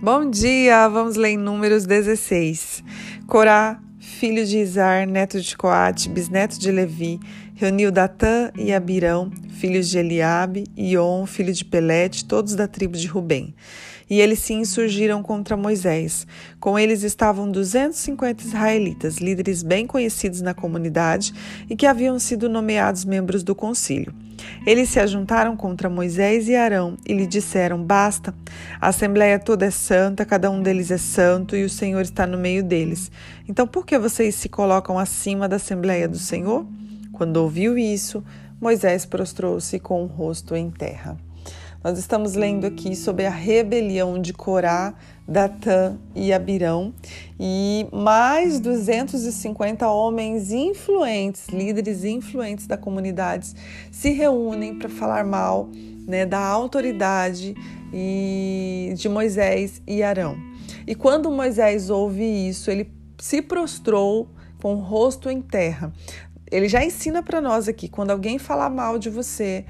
Bom dia, vamos ler em Números 16. Corá, filho de Izar, neto de Coate, bisneto de Levi, reuniu Datã e Abirão, filhos de Eliabe, e On, filho de Pelete, todos da tribo de Rubem. E eles se insurgiram contra Moisés. Com eles estavam 250 israelitas, líderes bem conhecidos na comunidade e que haviam sido nomeados membros do concílio. Eles se ajuntaram contra Moisés e Arão e lhe disseram: Basta, a assembleia toda é santa, cada um deles é santo e o Senhor está no meio deles. Então por que vocês se colocam acima da assembleia do Senhor? Quando ouviu isso, Moisés prostrou-se com o rosto em terra. Nós estamos lendo aqui sobre a rebelião de Corá, Datã e Abirão e mais 250 homens influentes, líderes influentes da comunidade, se reúnem para falar mal né, da autoridade e de Moisés e Arão. E quando Moisés ouve isso, ele se prostrou com o rosto em terra. Ele já ensina para nós aqui: quando alguém falar mal de você,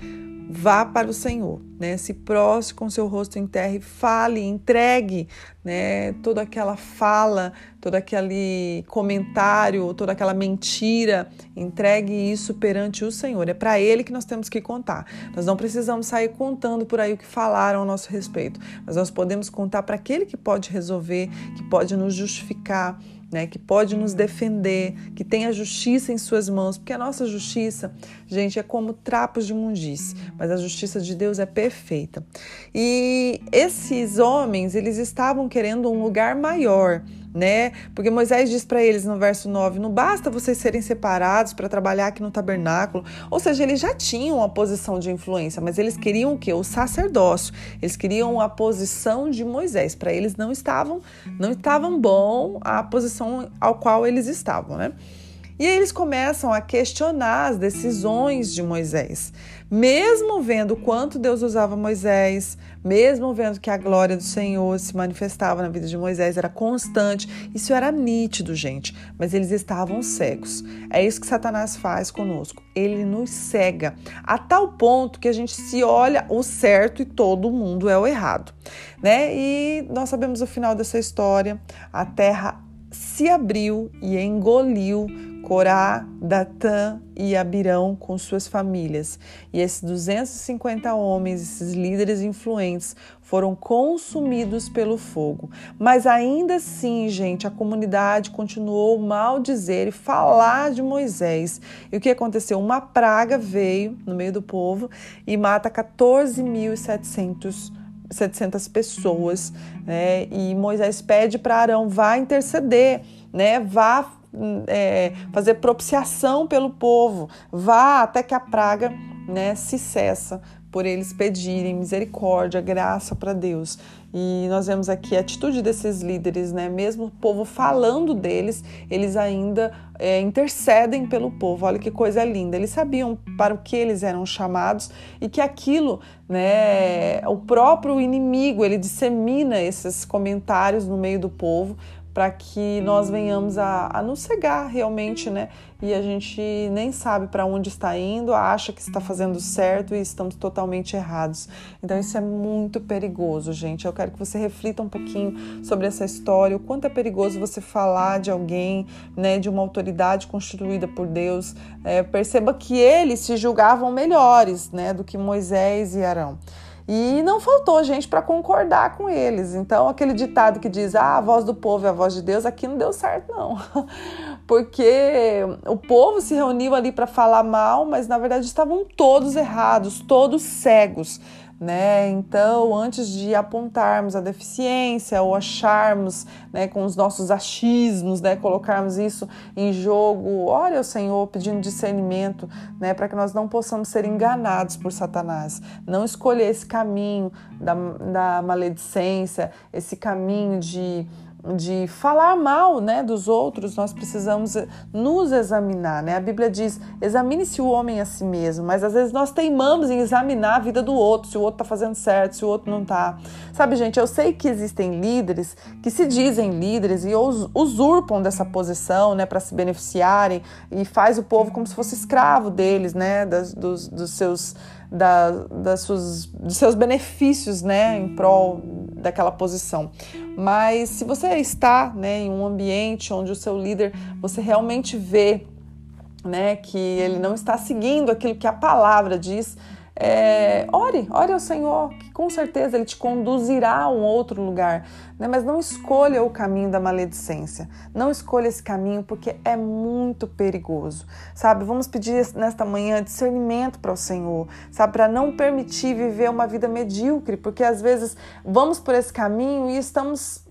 vá para o Senhor, né? Se prostre com seu rosto em terra e fale, entregue, né? Toda aquela fala, todo aquele comentário, toda aquela mentira, entregue isso perante o Senhor. É para Ele que nós temos que contar. Nós não precisamos sair contando por aí o que falaram a nosso respeito, mas nós podemos contar para aquele que pode resolver, que pode nos justificar né, que pode nos defender, que tem a justiça em suas mãos, porque a nossa justiça, gente, é como trapos de mundice, mas a justiça de Deus é perfeita. E esses homens, eles estavam querendo um lugar maior, né? Porque Moisés diz para eles no verso 9: não basta vocês serem separados para trabalhar aqui no tabernáculo. Ou seja, eles já tinham uma posição de influência, mas eles queriam o quê? O sacerdócio. Eles queriam a posição de Moisés. Para eles não estavam, não estavam bom a posição ao qual eles estavam, né? E aí eles começam a questionar as decisões de Moisés. Mesmo vendo quanto Deus usava Moisés, mesmo vendo que a glória do Senhor se manifestava na vida de Moisés, era constante, isso era nítido, gente, mas eles estavam cegos. É isso que Satanás faz conosco. Ele nos cega a tal ponto que a gente se olha o certo e todo mundo é o errado, né? E nós sabemos o final dessa história. A terra se abriu e engoliu Corá, Datã e Abirão com suas famílias. E esses 250 homens, esses líderes influentes, foram consumidos pelo fogo. Mas ainda assim, gente, a comunidade continuou mal dizer e falar de Moisés. E o que aconteceu? Uma praga veio no meio do povo e mata 14.700 700 pessoas, né? E Moisés pede para Arão vá interceder, né? Vá é, fazer propiciação pelo povo, vá até que a praga né, se cessa por eles pedirem misericórdia, graça para Deus. E nós vemos aqui a atitude desses líderes, né? Mesmo o povo falando deles, eles ainda é, intercedem pelo povo. Olha que coisa linda. Eles sabiam para o que eles eram chamados e que aquilo, né? O próprio inimigo ele dissemina esses comentários no meio do povo para que nós venhamos a, a nos cegar realmente, né? E a gente nem sabe para onde está indo, acha que está fazendo certo e estamos totalmente errados. Então isso é muito perigoso, gente. Eu quero que você reflita um pouquinho sobre essa história, o quanto é perigoso você falar de alguém, né, de uma autoridade constituída por Deus. É, perceba que eles se julgavam melhores, né, do que Moisés e Arão. E não faltou gente para concordar com eles. Então, aquele ditado que diz: ah, a voz do povo é a voz de Deus, aqui não deu certo, não. Porque o povo se reuniu ali para falar mal, mas na verdade estavam todos errados, todos cegos né? Então, antes de apontarmos a deficiência ou acharmos, né, com os nossos achismos, né, colocarmos isso em jogo, olha o Senhor pedindo discernimento, né, para que nós não possamos ser enganados por Satanás, não escolher esse caminho da, da maledicência, esse caminho de de falar mal né, dos outros, nós precisamos nos examinar. Né? A Bíblia diz: examine-se o homem a si mesmo, mas às vezes nós teimamos em examinar a vida do outro, se o outro está fazendo certo, se o outro não está. Sabe, gente, eu sei que existem líderes que se dizem líderes e usurpam dessa posição né, para se beneficiarem e faz o povo como se fosse escravo deles, né, das, dos, dos seus da, das suas, dos seus benefícios, né, em prol daquela posição. Mas se você está, né, em um ambiente onde o seu líder, você realmente vê, né, que ele não está seguindo aquilo que a palavra diz, é, ore, ore ao Senhor, que com certeza Ele te conduzirá a um outro lugar. Né? Mas não escolha o caminho da maledicência. Não escolha esse caminho porque é muito perigoso. Sabe? Vamos pedir nesta manhã discernimento para o Senhor, sabe? Para não permitir viver uma vida medíocre, porque às vezes vamos por esse caminho e estamos.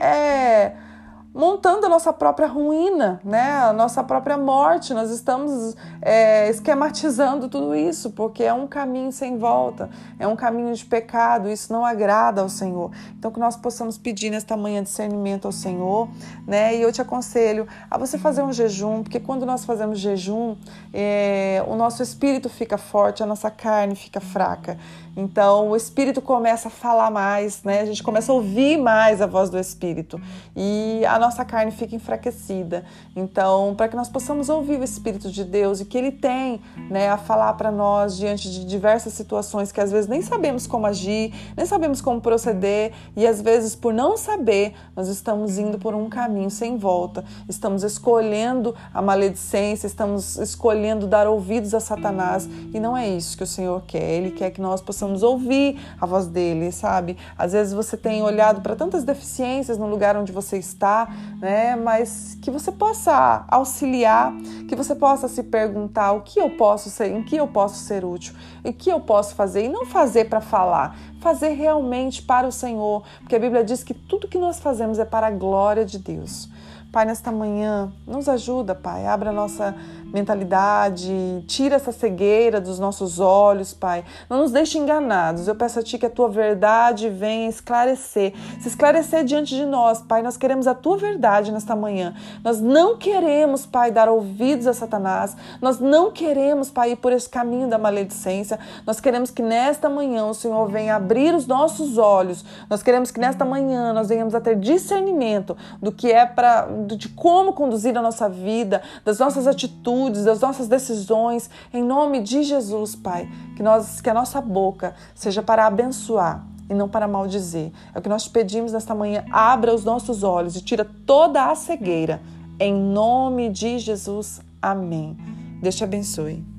É, montando a nossa própria ruína, né? a nossa própria morte. Nós estamos é, esquematizando tudo isso, porque é um caminho sem volta, é um caminho de pecado, isso não agrada ao Senhor. Então, que nós possamos pedir nesta manhã discernimento ao Senhor, né? E eu te aconselho a você fazer um jejum, porque quando nós fazemos jejum, é, o nosso espírito fica forte, a nossa carne fica fraca. Então, o espírito começa a falar mais, né? A gente começa a ouvir mais a voz do espírito e a nossa carne fica enfraquecida. Então, para que nós possamos ouvir o espírito de Deus e que ele tem, né, a falar para nós diante de diversas situações que às vezes nem sabemos como agir, nem sabemos como proceder e às vezes por não saber, nós estamos indo por um caminho sem volta. Estamos escolhendo a maledicência, estamos escolhendo dar ouvidos a Satanás e não é isso que o Senhor quer. Ele quer que nós possamos ouvir a voz dele, sabe? Às vezes você tem olhado para tantas deficiências no lugar onde você está, né? Mas que você possa auxiliar, que você possa se perguntar o que eu posso ser, em que eu posso ser útil, o que eu posso fazer e não fazer para falar, fazer realmente para o Senhor, porque a Bíblia diz que tudo que nós fazemos é para a glória de Deus. Pai, nesta manhã, nos ajuda, Pai. Abra nossa mentalidade, tira essa cegueira dos nossos olhos, Pai. Não nos deixe enganados. Eu peço a Ti que a Tua verdade venha esclarecer, se esclarecer diante de nós, Pai. Nós queremos a Tua verdade nesta manhã. Nós não queremos, Pai, dar ouvidos a Satanás. Nós não queremos, Pai, ir por esse caminho da maledicência. Nós queremos que nesta manhã o Senhor venha abrir os nossos olhos. Nós queremos que nesta manhã nós venhamos a ter discernimento do que é para de como conduzir a nossa vida, das nossas atitudes, das nossas decisões, em nome de Jesus, Pai. Que, nós, que a nossa boca seja para abençoar e não para maldizer. É o que nós te pedimos nesta manhã. Abra os nossos olhos e tira toda a cegueira. Em nome de Jesus. Amém. Deus te abençoe.